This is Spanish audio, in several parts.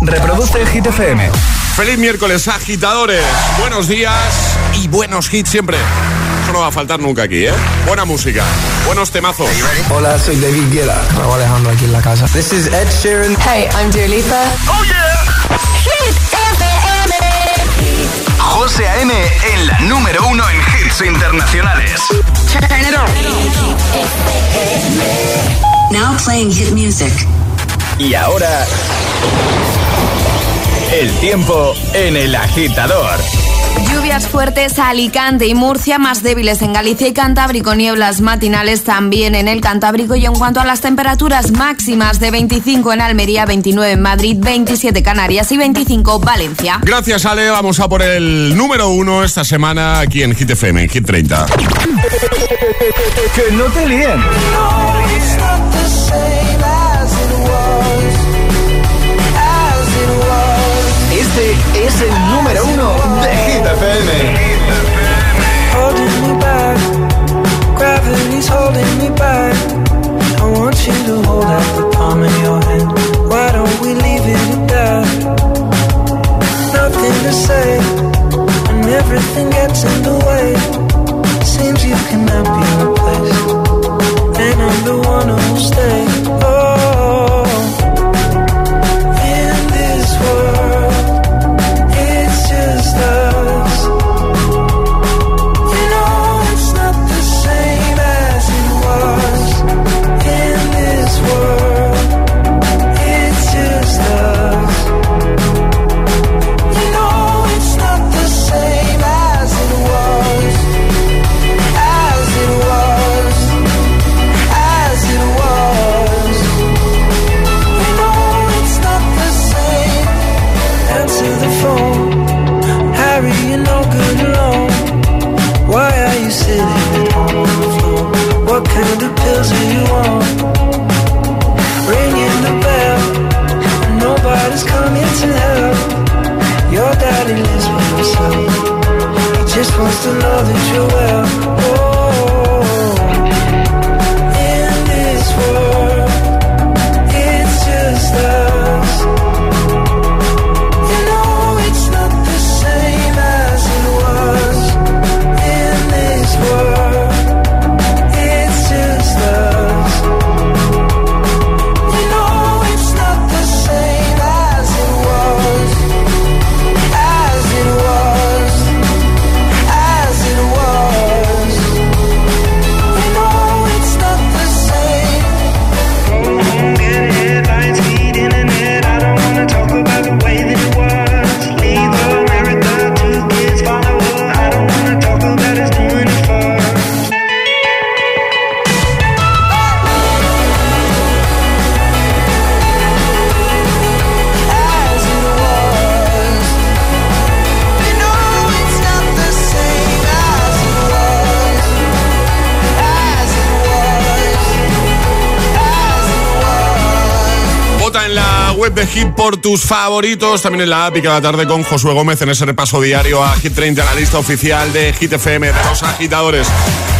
Reproduce Hit FM. Feliz miércoles, agitadores. Buenos días y buenos hits siempre. Eso no va a faltar nunca aquí, ¿eh? Buena música, buenos temazos. Hola, soy David Guetta. Me Alejandro aquí en la casa. This is Ed Sheeran. Hey, I'm Dua Lipa. ¡Oh, yeah! Hit FM. José A.M. en la número uno en hits internacionales. Turn it on. Now playing hit music. Y ahora... El tiempo en el agitador. Lluvias fuertes a Alicante y Murcia, más débiles en Galicia y Cantábrico, nieblas matinales también en el Cantábrico y en cuanto a las temperaturas máximas de 25 en Almería, 29 en Madrid, 27 Canarias y 25 Valencia. Gracias, Ale. Vamos a por el número uno esta semana aquí en Hit FM, en Hit 30. Que no te líen. Este es el número uno de Hit FM. holding me back. Gravity's holding me back. I want you to hold out the palm of your hand. Why don't we leave it at that? Nothing to say, and everything gets in the way. Seems you cannot be replaced, and I'm the one who'll stay. Oh, tus favoritos, también en la app y cada tarde con Josué Gómez en ese repaso diario a Hit 30, la lista oficial de Hit FM de los agitadores.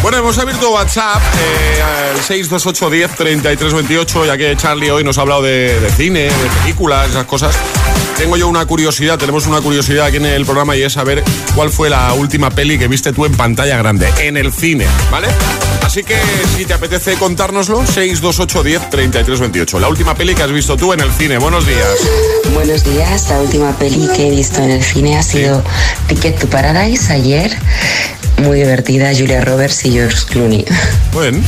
Bueno, hemos abierto WhatsApp, eh, al 628 10 33 28, ya que Charlie hoy nos ha hablado de, de cine, de películas, esas cosas. Tengo yo una curiosidad, tenemos una curiosidad aquí en el programa y es saber cuál fue la última peli que viste tú en pantalla grande, en el cine, ¿vale? Así que si te apetece contárnoslo, 628 10 33 28. La última peli que has visto tú en el cine. Buenos días. Buenos días, la última peli que he visto en el cine ha sido Ticket to Paradise ayer. Muy divertida, Julia Roberts y George Clooney. Bueno.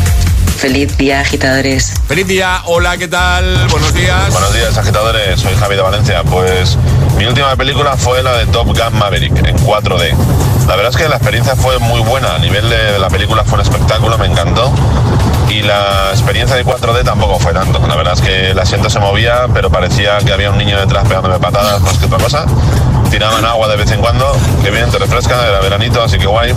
Feliz día, agitadores. Feliz día, hola, ¿qué tal? Buenos días. Buenos días, agitadores. Soy Javi de Valencia. Pues mi última película fue la de Top Gun Maverick en 4D. La verdad es que la experiencia fue muy buena. A nivel de la película fue un espectáculo, me encantó. Y la experiencia de 4D tampoco fue tanto. La verdad es que el asiento se movía, pero parecía que había un niño detrás pegándome patadas más que otra cosa. Tiraban agua de vez en cuando, que bien, te refresca, era veranito, así que guay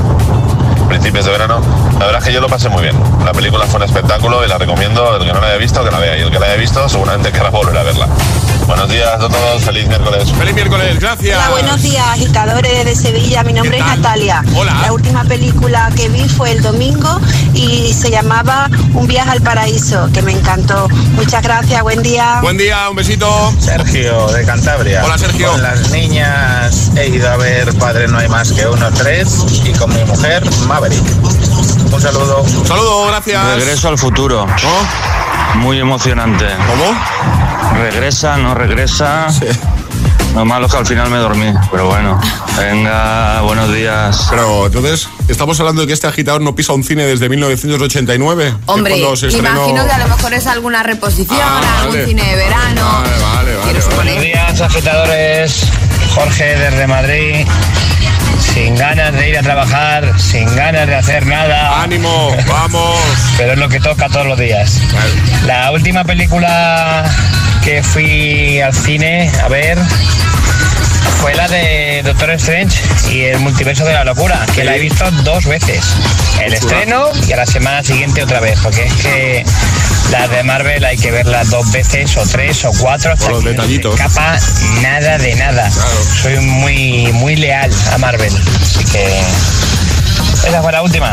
principios de verano. La verdad es que yo lo pasé muy bien. La película fue un espectáculo y la recomiendo. El que no la haya visto, que la vea. Y el que la haya visto, seguramente querrá volver a verla. Buenos días a todos, feliz miércoles. Feliz miércoles, gracias. Hola, buenos días, agitadores de Sevilla. Mi nombre ¿Qué es tal? Natalia. Hola. La última película que vi fue el domingo y se llamaba Un viaje al paraíso, que me encantó. Muchas gracias, buen día. Buen día, un besito. Sergio de Cantabria. Hola, Sergio. Con las niñas he ido a ver Padre No hay más que uno, tres y con mi mujer Maverick. Un saludo. Un saludo, gracias. Regreso al futuro. Muy emocionante. ¿Cómo? Regresa, no regresa. Lo malo es que al final me dormí, pero bueno. Venga, buenos días. Pero entonces, ¿estamos hablando de que este agitador no pisa un cine desde 1989? Que Hombre, estrenó- imagino que a lo mejor es alguna reposición, Ah, algún vale. cine de verano. Vale, vale, vale. Buenos días, agitadores. Jorge desde Madrid. Sin ganas de ir a trabajar, sin ganas de hacer nada. Ánimo, vamos. Pero es lo que toca todos los días. La última película que fui al cine a ver fue la de Doctor Strange y el multiverso de la locura, que la he visto dos veces. El estreno y a la semana siguiente otra vez, porque es que las de Marvel hay que verlas dos veces o tres o cuatro hasta Por los que no se detallitos. escapa nada de nada. Soy muy muy leal a Marvel, así que esa fue la última.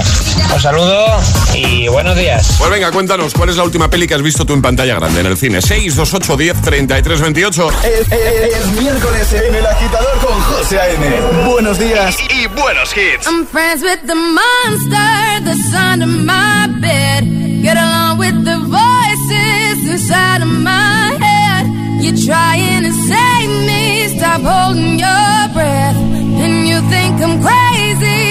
Un saludo y buenos días. Pues venga, cuéntanos, ¿cuál es la última peli que has visto tú en pantalla grande en el cine? 6, 2, 8, 10, 33, 28. Es, es- es miércoles en el agitador con José A.M. Buenos días y, y buenos hits. I'm friends with the monster that's under my bed. Get along with the voices inside of my head. You're trying to save me, stop holding your breath. And you think I'm crazy,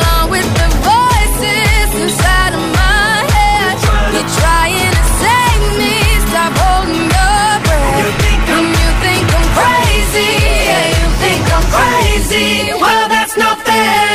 stop holding your breath. And you think I'm crazy, yeah, you think I'm crazy. Well, that's not fair.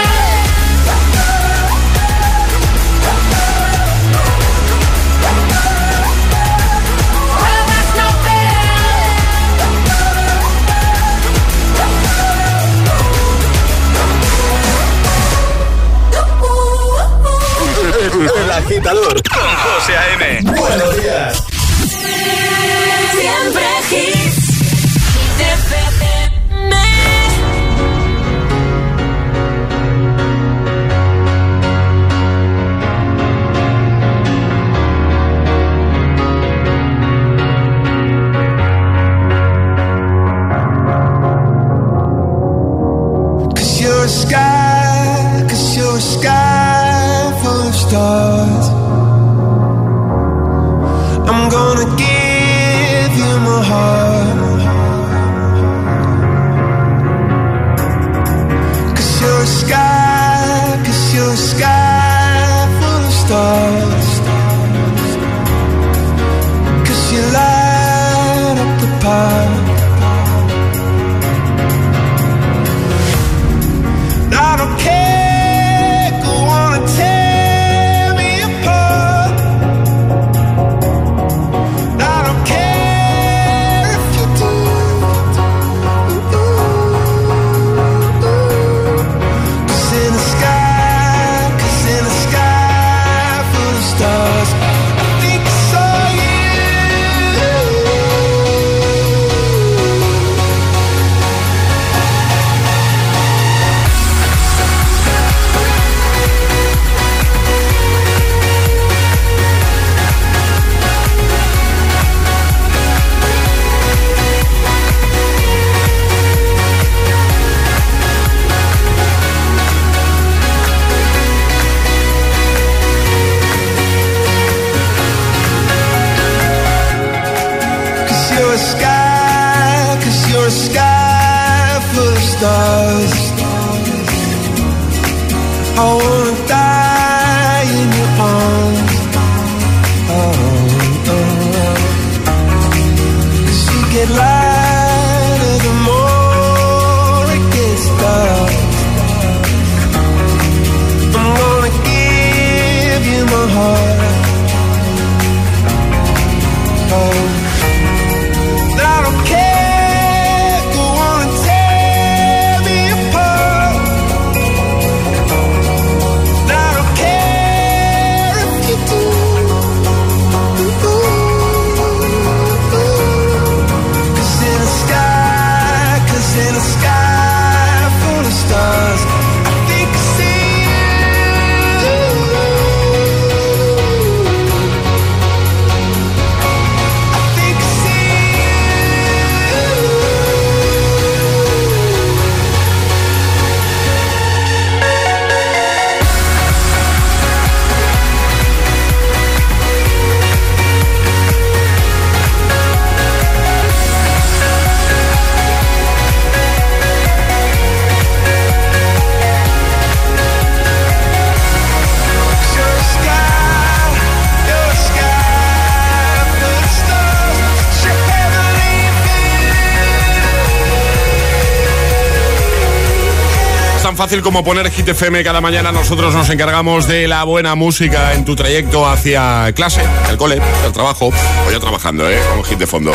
Fácil como poner Hit FM cada mañana. Nosotros nos encargamos de la buena música en tu trayecto hacia clase, el cole, el trabajo. O yo trabajando, ¿eh? Con Hit de fondo.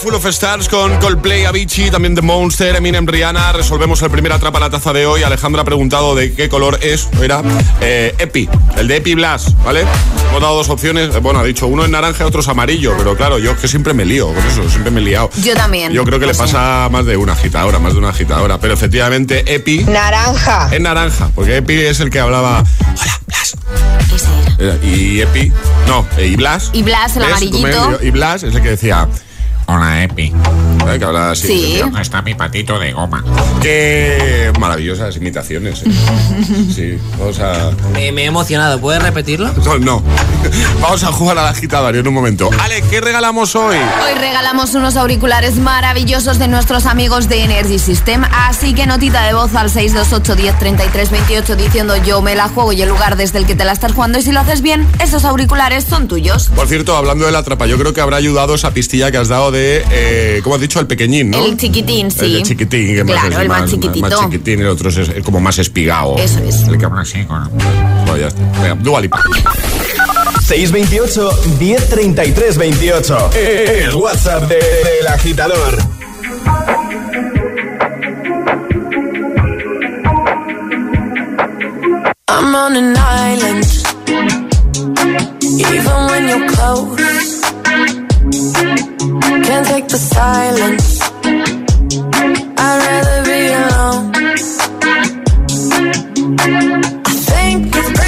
Full of Stars con Coldplay, Avicii, también The Monster, Eminem, Rihanna. Resolvemos el primer atrapa la taza de hoy. Alejandra ha preguntado de qué color es, era eh, Epi, el de Epi Blast, ¿vale? Hemos dado dos opciones. Eh, Bueno, ha dicho uno es naranja y otro es amarillo, pero claro, yo es que siempre me lío con eso, siempre me he liado. Yo también. Yo creo que le pasa a más de una agitadora, más de una agitadora. Pero efectivamente, Epi. Naranja. Es naranja, porque Epi es el que hablaba. Hola, Blas. Era- Y Epi. No, eh, y Blas. Y Blas, el amarillito. Y Blas es el que decía. Hola, Epi. ¿Sabes? Que hablaba así. Sí. decía, ¿Dónde está mi patito de goma? Qué maravillosas imitaciones. ¿eh? Sí, vamos a. Me, me he emocionado, ¿puedes repetirlo? No, no. Vamos a jugar al agitador en un momento. Ale, ¿qué regalamos hoy? Hoy regalamos unos auriculares maravillosos de nuestros amigos de Energy System, así que notita de voz al 628 10 33 28 diciendo yo me la juego y el lugar desde el que te la estás jugando y si lo haces bien, esos auriculares son tuyos. Por cierto, hablando de la trapa, yo creo que habrá ayudado esa pistilla que has dado de, eh, ¿cómo has dicho? El pequeñín, ¿no? El chiquitín, sí. El de chiquitín, que Claro, más es el más más, chiquitito. Más chiquitín, el otro es, es como más espigado. Eso es. El que habla así con... Bueno, ya está. Venga, Dua Lipa. 628 1033 28. El WhatsApp de- del agitador. I'm on an island. Even when you're close, can't take the silence. I'd rather be alone. I think it's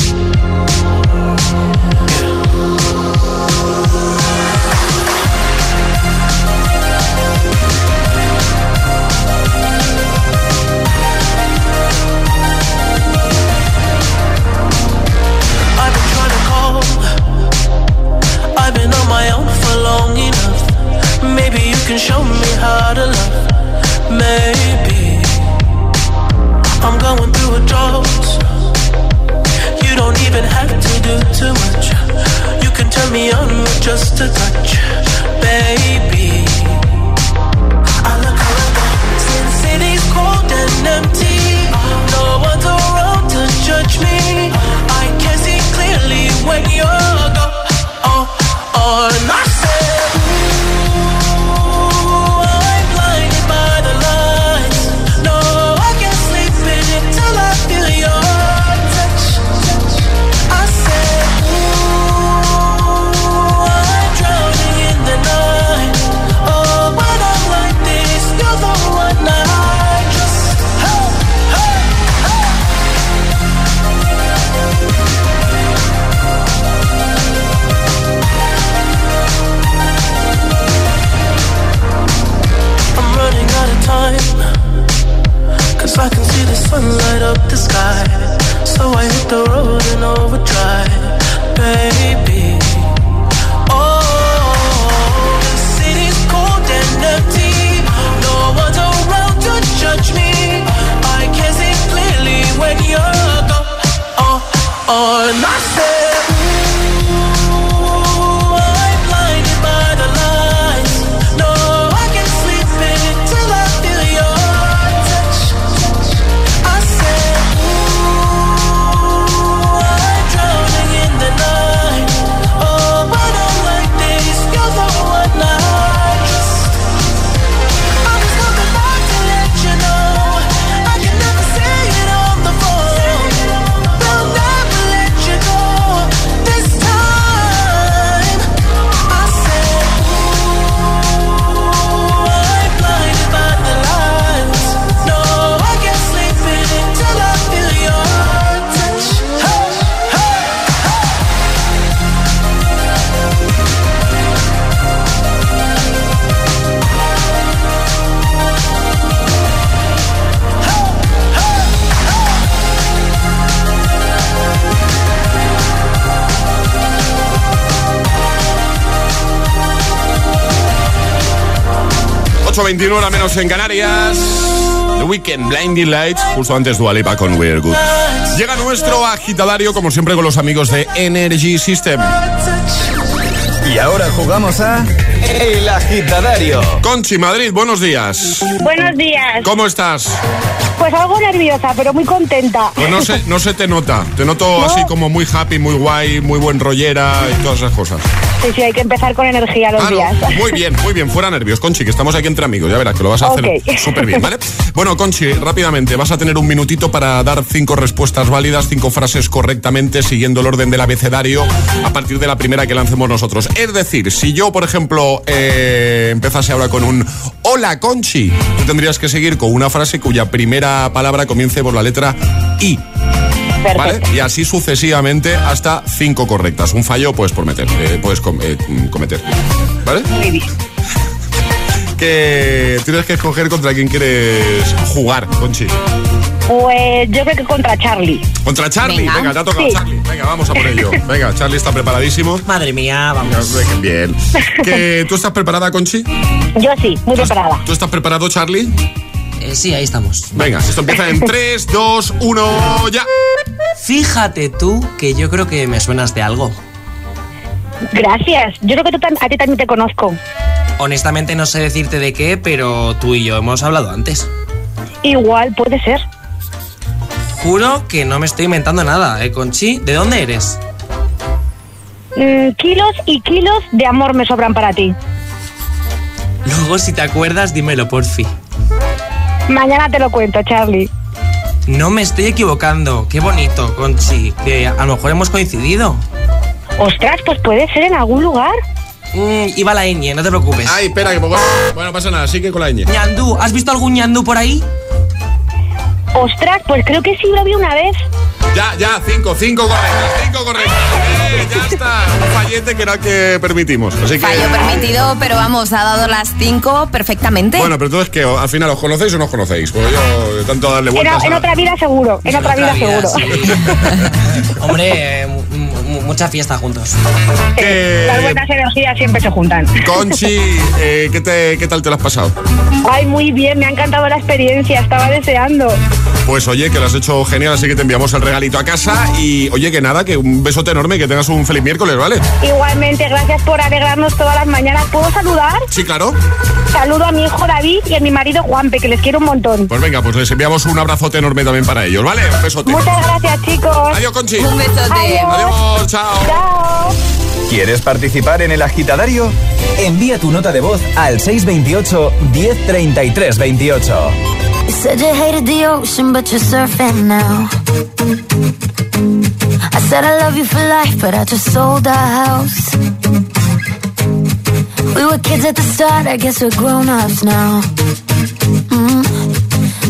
8.21 horas menos en Canarias. The Weekend Blinding Lights, justo antes Dualipa con We're Good. Llega nuestro agitadario, como siempre, con los amigos de Energy System. Y ahora jugamos a el agitadario. Conchi, Madrid, buenos días. Buenos días. ¿Cómo estás? Pues algo nerviosa, pero muy contenta. Pues no se, no se te nota. Te noto así como muy happy, muy guay, muy buen rollera y todas esas cosas. Sí, sí, hay que empezar con energía los Claro, días. muy bien, muy bien. Fuera nervios, Conchi, que estamos aquí entre amigos. Ya verás que lo vas a hacer súper bien, ¿vale? Bueno, Conchi, rápidamente, vas a tener un minutito para dar cinco respuestas válidas, cinco frases correctamente, siguiendo el orden del abecedario a partir de la primera que lancemos nosotros. Es decir, si yo, por ejemplo, eh, empezase ahora con un Hola, Conchi, tú tendrías que seguir con una frase cuya primera palabra comience por la letra I. ¿Vale? Y así sucesivamente hasta cinco correctas. Un fallo puedes por meter, eh, puedes com- eh, cometer. ¿Vale? Muy bien. Que tienes que escoger contra quién quieres jugar, Conchi. Pues yo creo que contra Charlie. Contra Charlie. Venga, Venga. te ha tocado Sí. Charlie. Venga, vamos a por ello. Venga, Charlie está preparadísimo. Madre mía, vamos. Bien. ¿Que ¿Tú estás preparada, Conchi? Yo sí, muy preparada. ¿Tú estás preparado, Charlie? Eh, sí, ahí estamos. Venga, esto empieza en 3, 2, 1, ya. Fíjate tú que yo creo que me suenas de algo. Gracias. Yo creo que tú a ti también te conozco. Honestamente no sé decirte de qué, pero tú y yo hemos hablado antes. Igual, puede ser. Juro que no me estoy inventando nada, ¿eh, Conchi? ¿De dónde eres? Mm, kilos y kilos de amor me sobran para ti. Luego, si te acuerdas, dímelo, porfi. Mañana te lo cuento, Charlie. No me estoy equivocando. Qué bonito, Conchi. Que a lo mejor hemos coincidido. Ostras, pues puede ser en algún lugar. Mm, iba la ñ, no te preocupes. Ay, espera, que poco. Bueno, no pasa nada, sigue con la ñ. Ñandú, ¿has visto algún ñandú por ahí? Ostras, pues creo que sí lo vi una vez. Ya, ya, 5, 5 correctas, 5 correctas. Eh, ya está. Un fallete que era el que permitimos. Así que. Fallo permitido, pero vamos, ha dado las cinco perfectamente. Bueno, pero entonces que al final os conocéis o no os conocéis. Pues yo tanto darle En, vueltas. en a- otra vida seguro, en otra vida seguro. Hombre, eh, mucha fiesta juntos. Las buenas energías siempre se juntan. Conchi, eh, ¿qué, te- ¿qué tal te lo has pasado? Ay, muy bien, me ha encantado la experiencia, estaba deseando. Pues oye, que lo has hecho genial, así que te enviamos el regalito a casa. Y oye, que nada, que un besote enorme, que tengas un feliz miércoles, ¿vale? Igualmente, gracias por alegrarnos todas las mañanas. ¿Puedo saludar? Sí, claro. Saludo a mi hijo David y a mi marido Juanpe, que les quiero un montón. Pues venga, pues les enviamos un abrazote enorme también para ellos, ¿vale? Un besote. Muchas gracias, chicos. Adiós, Conchi. Un besote. Adiós, chao. Chao. ¿Quieres participar en el agitadario? Envía tu nota de voz al 628 1033 28. You said you hated the ocean, but you're surfing now. I said I love you for life, but I just sold our house. We were kids at the start, I guess we're grown ups now.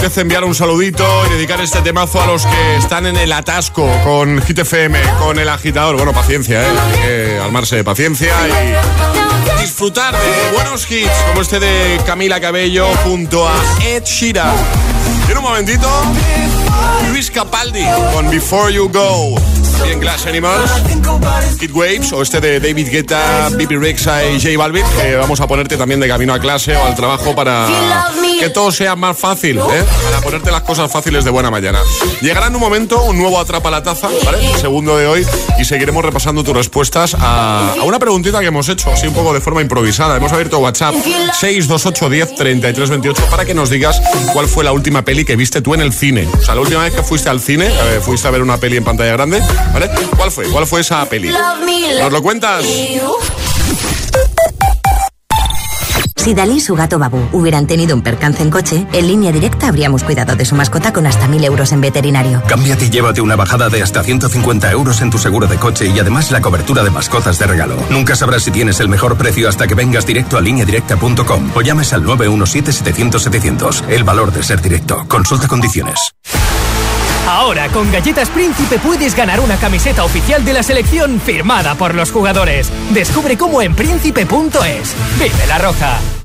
apetece enviar un saludito y dedicar este temazo a los que están en el atasco con Hit FM, con el agitador. Bueno, paciencia, ¿eh? Hay que armarse de paciencia y disfrutar de buenos hits como este de Camila Cabello junto a Ed Sheeran. En un momentito, Luis Capaldi con Before You Go. También Glass Animals, Kid Waves o este de David Guetta, Bibi Rexa y J Balvin vamos a ponerte también de camino a clase o al trabajo para que todo sea más fácil, ¿eh? para ponerte las cosas fáciles de buena mañana. Llegará en un momento un nuevo Atrapa la Taza, ¿vale? El segundo de hoy y seguiremos repasando tus respuestas a, a una preguntita que hemos hecho, así un poco de forma improvisada. Hemos abierto WhatsApp 628 10 33 28 para que nos digas cuál fue la última peli que viste tú en el cine. O sea, la última vez que fuiste al cine, eh, fuiste a ver una peli en pantalla grande, ¿vale? ¿Cuál fue? ¿Cuál fue esa peli? ¿Nos lo cuentas? Si Dalí y su gato Babu hubieran tenido un percance en coche, en línea directa habríamos cuidado de su mascota con hasta 1000 euros en veterinario. Cámbiate y llévate una bajada de hasta 150 euros en tu seguro de coche y además la cobertura de mascotas de regalo. Nunca sabrás si tienes el mejor precio hasta que vengas directo a lineadirecta.com o llames al 917-700-700. El valor de ser directo. Consulta condiciones. Ahora con Galletas Príncipe puedes ganar una camiseta oficial de la selección firmada por los jugadores. Descubre cómo en príncipe.es. Vive la roja.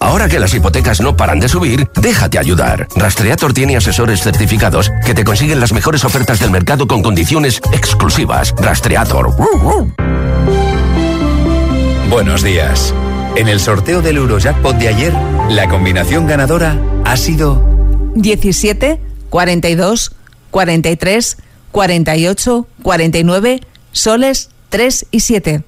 Ahora que las hipotecas no paran de subir, déjate ayudar. Rastreator tiene asesores certificados que te consiguen las mejores ofertas del mercado con condiciones exclusivas. Rastreator. Buenos días. En el sorteo del Eurojackpot de ayer, la combinación ganadora ha sido 17, 42, 43, 48, 49, soles 3 y 7.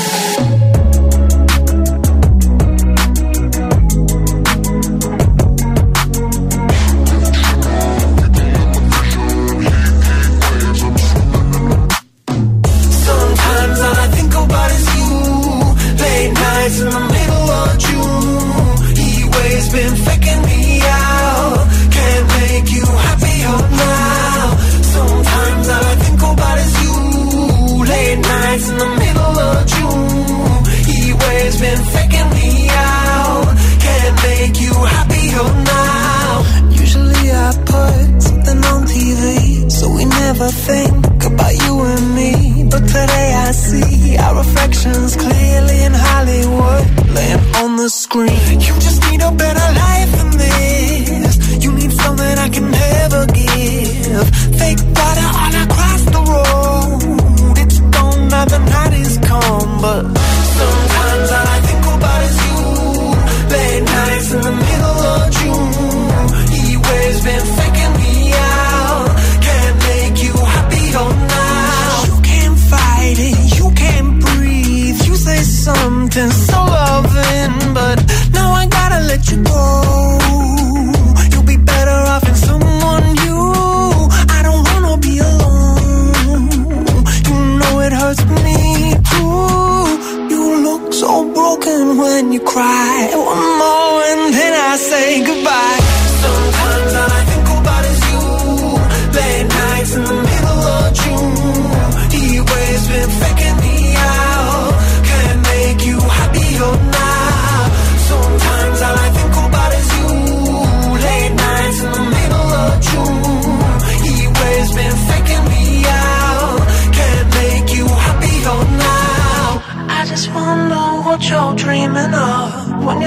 you go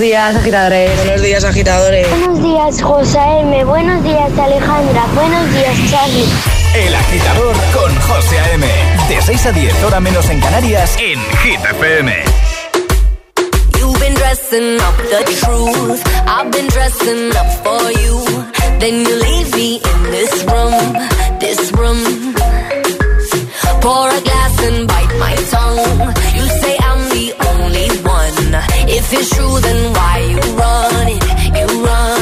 Buenos días, agitadores. Buenos días, agitadores. Buenos días, José M. Buenos días, Alejandra. Buenos días, Charlie. El agitador con José M. De 6 a 10, hora menos en Canarias, en Hit FM. You've been dressing up the truth. I've been dressing up for you. Then you leave me in this room, this room. Pour a glass and bite my tongue. If it's true, then why you run? You run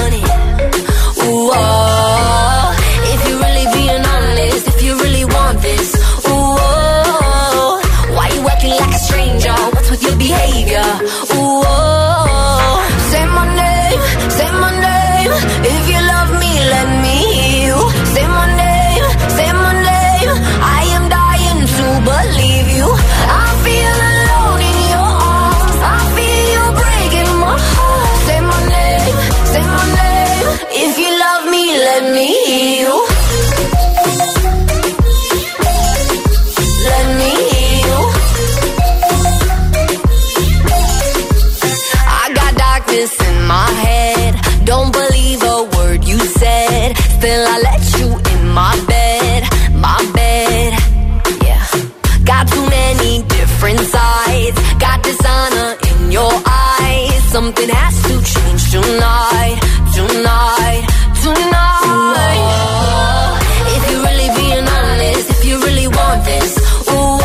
something has to change tonight, tonight, tonight. Ooh, if you're really being honest, if you really want this, ooh,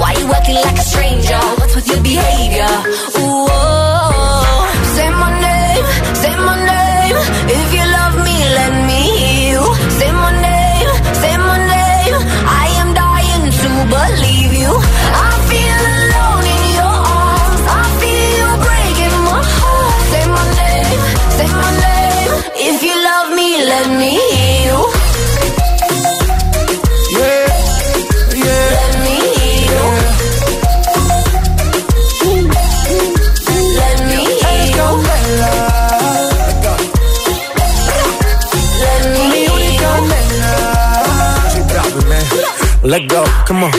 why you acting like a stranger? What's with your behavior? Ooh, say my name, say my name. If you love me, let me hear you. Say my name, say my name. I am dying to believe. Let go, come on.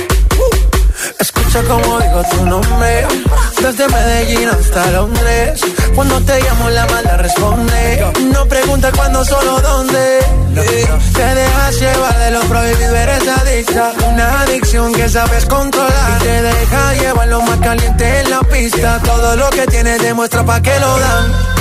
Escucha como digo tu nombre. Desde Medellín hasta Londres. Cuando te llamo la mala responde. No pregunta cuándo, solo dónde. Te dejas llevar de lo prohibido Eres adicta. Una adicción que sabes controlar. Y te deja llevar lo más caliente en la pista. Todo lo que tienes demuestra pa' que lo dan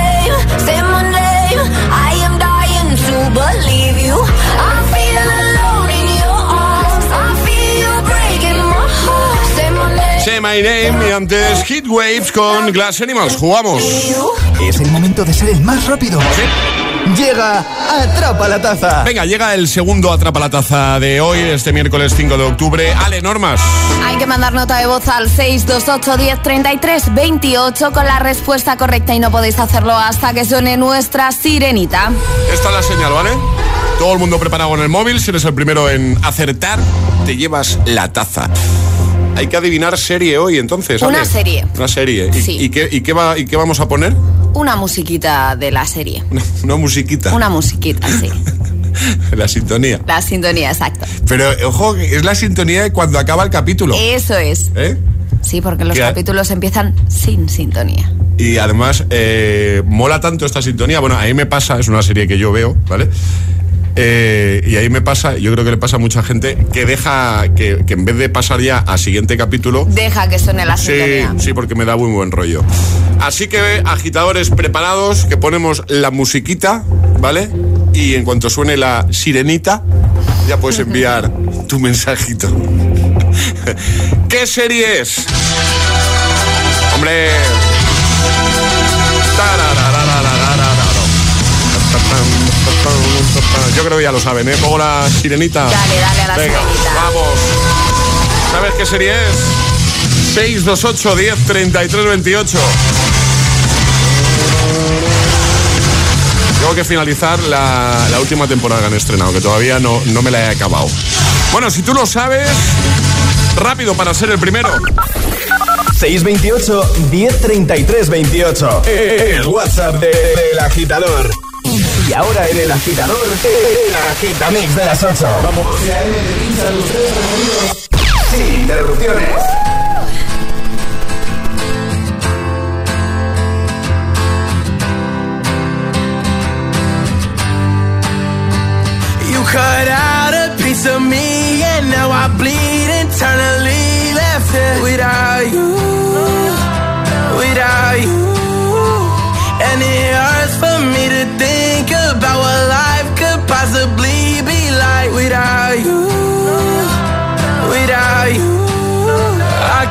Say My Name y antes Hit Waves con Glass Animals. Jugamos. Es el momento de ser el más rápido. Llega Atrapa la Taza. Venga, llega el segundo Atrapa la Taza de hoy, este miércoles 5 de octubre. Ale, normas. Hay que mandar nota de voz al 628 10 33 28 con la respuesta correcta y no podéis hacerlo hasta que suene nuestra sirenita. Esta es la señal, ¿vale? Todo el mundo preparado en el móvil. Si eres el primero en acertar, te llevas la taza. Hay que adivinar serie hoy, entonces. Una serie. Una serie. ¿Y, Sí. y qué, y qué va, ¿Y qué vamos a poner? Una musiquita de la serie. Una, una musiquita. Una musiquita, sí. La sintonía. La sintonía, exacto. Pero, ojo, es la sintonía de cuando acaba el capítulo. Eso es. ¿Eh? Sí, porque los ¿Qué? capítulos empiezan sin sintonía. Y además, eh, mola tanto esta sintonía. Bueno, a mí me pasa, es una serie que yo veo, ¿vale? Eh, y ahí me pasa, yo creo que le pasa a mucha gente, que deja, que, que en vez de pasar ya a siguiente capítulo, Deja que suene la Sí, sintonía. sí, porque me da muy buen rollo. Así que, agitadores preparados, que ponemos la musiquita, ¿vale? Y en cuanto suene la sirenita, ya puedes enviar tu mensajito. ¿Qué serie es? Hombre. Yo creo que ya lo saben, ¿eh? Pongo la sirenita. Dale, dale a la Venga, sirenita. Vamos. ¿Sabes qué serie es? 628 10 33 28. Tengo que finalizar la, la última temporada que han estrenado, que todavía no, no me la he acabado. Bueno, si tú lo sabes, rápido para ser el primero. 628 1033 28. El WhatsApp de- del agitador. Ahora en el agitador, el agitamix de las 8. Vamos. Sin interrupciones. You cut out a piece of me and now I bleed internally left it without you,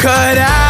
cut out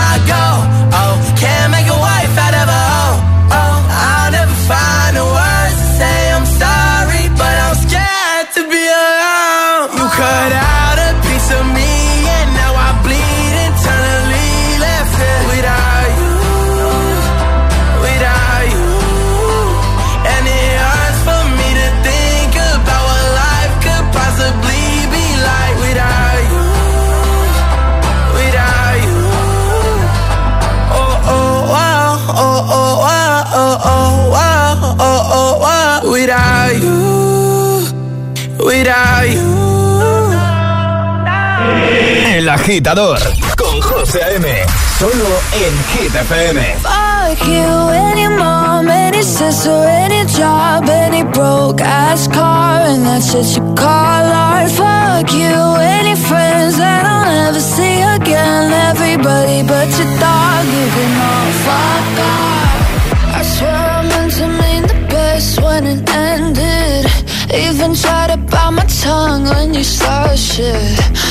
agitador con José A.M. Solo en Hit FM. Fuck you, any mom, any sister, any job, any broke ass car, and that's what you call art. Fuck you, any friends that I'll never see again. Everybody but your dog, you can all fuck off. I swear I meant to mean the best when it ended. Even tried to bite my tongue when you started shit.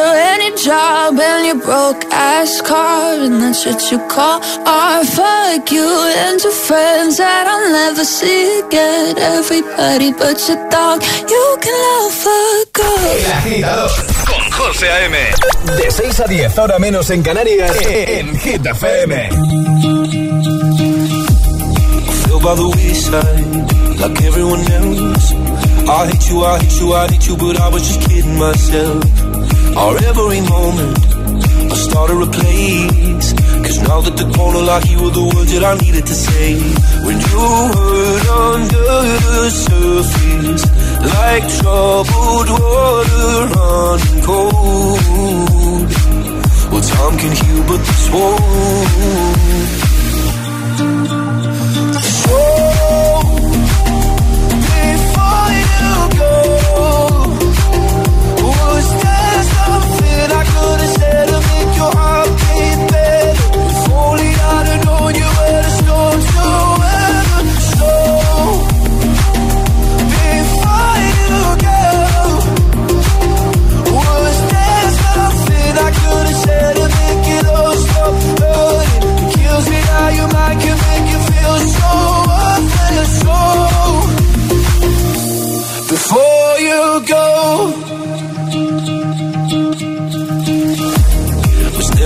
and your job and your broke ass car and that's what you call art. Fuck you and your friends that I'll never see again. Everybody but your dog, you can love fuck El agitador con José A.M. De 6 a 10, ahora menos en Canarias, en Hit FM. feel by the wayside like everyone else. I hate you, I hate you, I hate you, but I was just kidding myself. Our every moment, I started a place. Cause now that the corner like you were the words that I needed to say. When you hurt under the surface, like troubled water running cold. Well, time can heal, but this won't. If only I'd have known you to before you go, was there I could have said to make it all stop hurting? It kills me how make feel so worthless. So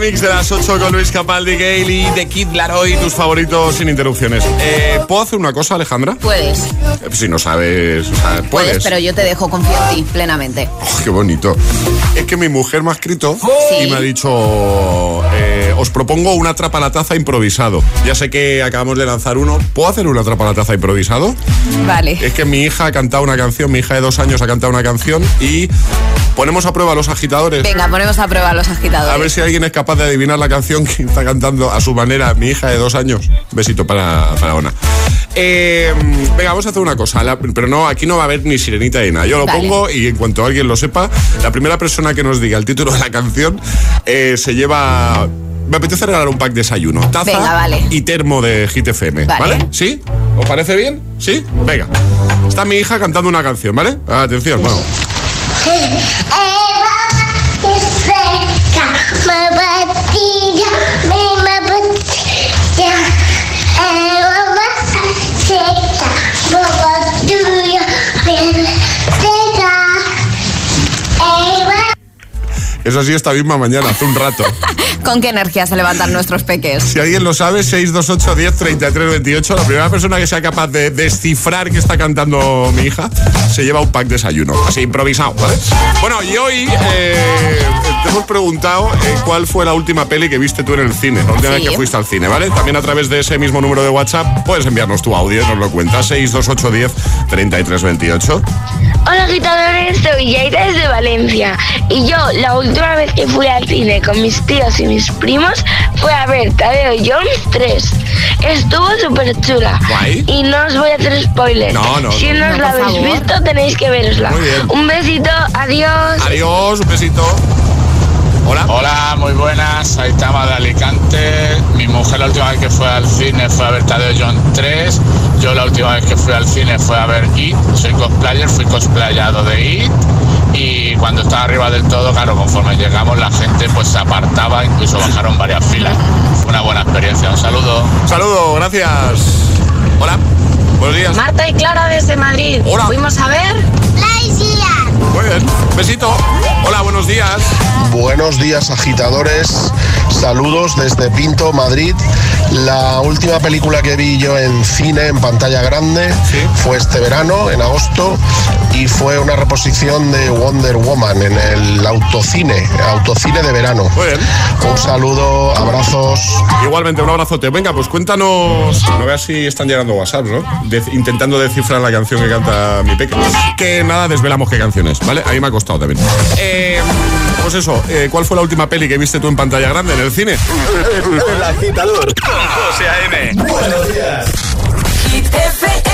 Agitamix de las 8 con Luis Capaldi, Gale y The Kid Laroi, tus favoritos sin interrupciones. Eh, ¿Puedo hacer una cosa, Alejandra? Puedes, Eh, Si no sabes, o sea, puedes, puedes. pero yo te dejo confiar en ti plenamente. Oh, qué bonito. Es que mi mujer me ha escrito Sí. y me ha dicho, eh, os propongo un atrapa la taza improvisado. Ya sé que acabamos de lanzar uno. ¿Puedo hacer un atrapa la taza improvisado? Vale. Es que mi hija ha cantado una canción, mi hija de dos años ha cantado una canción y ponemos a prueba a los agitadores. Venga, ponemos a prueba a los agitadores. A ver si alguien es capaz de adivinar la canción que está cantando a su manera mi hija de dos años. Besito para, para Ona. Eh, venga, vamos a hacer una cosa. La- pero no, aquí no va a haber ni sirenita ni nada. Yo lo Vale. pongo y en cuanto alguien lo sepa, la primera persona que nos diga el título de la canción eh, se lleva. Me apetece regalar un pack de desayuno. Taza Venga, vale. y termo de Hit FM. Vale. ¿Vale? ¿Sí? ¿Os parece bien? ¿Sí? Venga. Está mi hija cantando una canción, ¿vale? Atención, vamos. Eso sí, esta misma mañana, hace un rato. ¿Con qué energía se levantan nuestros peques? Si alguien lo sabe, 628 10 33 28. La primera persona que sea capaz de descifrar qué está cantando mi hija se lleva un pack de desayuno. Así improvisado, ¿vale? Bueno, y hoy eh, te hemos preguntado eh, cuál fue la última peli que viste tú en el cine, la última Sí. vez que fuiste al cine, ¿vale? También a través de ese mismo número de WhatsApp puedes enviarnos tu audio nos lo cuentas. 628 10 33 28. Hola agitadores, soy Yaira desde Valencia y yo la última vez que fui al cine con mis tíos y mis primos fue a ver Tadeo Jones 3. Estuvo súper chula Guay. y no os voy a hacer spoilers. No, no, si no. no os la habéis favor. visto tenéis que verosla. Muy bien. Un besito, adiós. Adiós, un besito. Hola. Hola, muy buenas. Saitama de Alicante. Mi mujer la última vez que fue al cine fue a ver Tadeo John 3. Yo la última vez que fui al cine fue a ver It. Soy cosplayer, fui cosplayado de It. Y cuando estaba arriba del todo, claro, conforme llegamos la gente pues se apartaba, incluso bajaron varias filas. Fue una buena experiencia. Un saludo. Saludo, gracias. Hola. Buenos días. Marta y Clara desde Madrid. Hola. Fuimos a ver Besito. Hola, buenos días. Buenos días agitadores, saludos desde Pinto, Madrid. La última película que vi yo en cine, en pantalla grande, fue este verano, en agosto, y fue una reposición de Wonder Woman en el autocine, autocine de verano. Un saludo, abrazos. Igualmente, un abrazote. Venga, pues cuéntanos. No veas si están llegando WhatsApp, ¿no? De- intentando descifrar la canción que canta mi peque. Que nada, desvelamos qué canciones, ¿vale? A mí me ha costado también. Eh, pues eso, eh, ¿cuál fue la última peli que viste tú en pantalla grande en el cine? El agitador con José A.M. Buenos días. baby.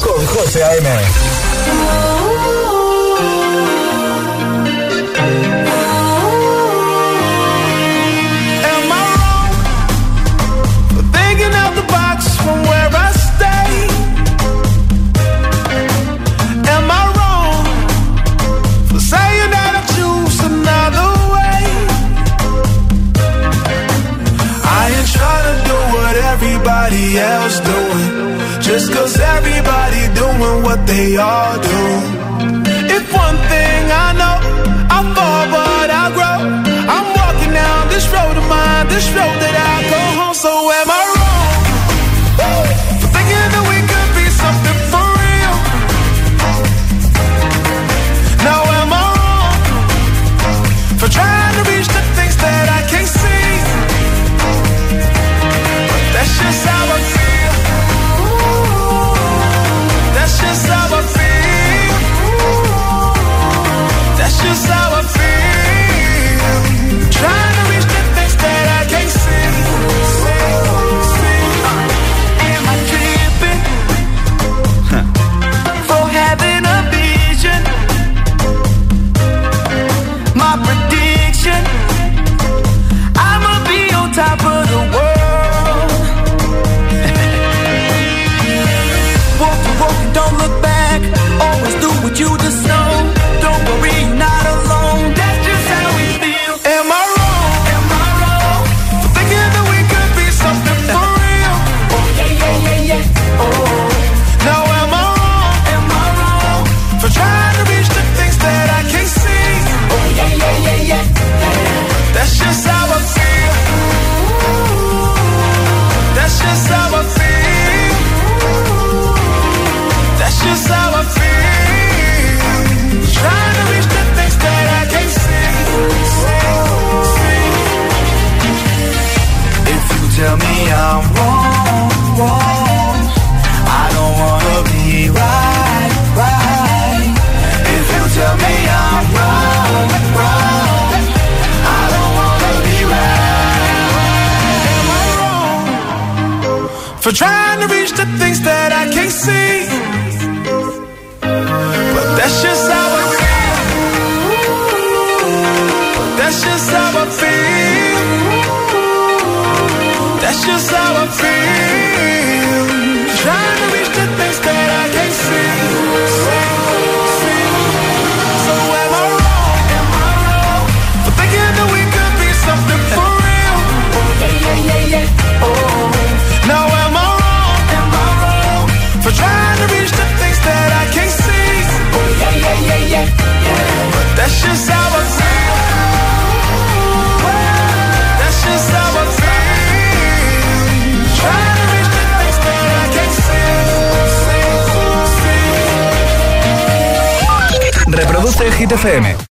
Con José. Am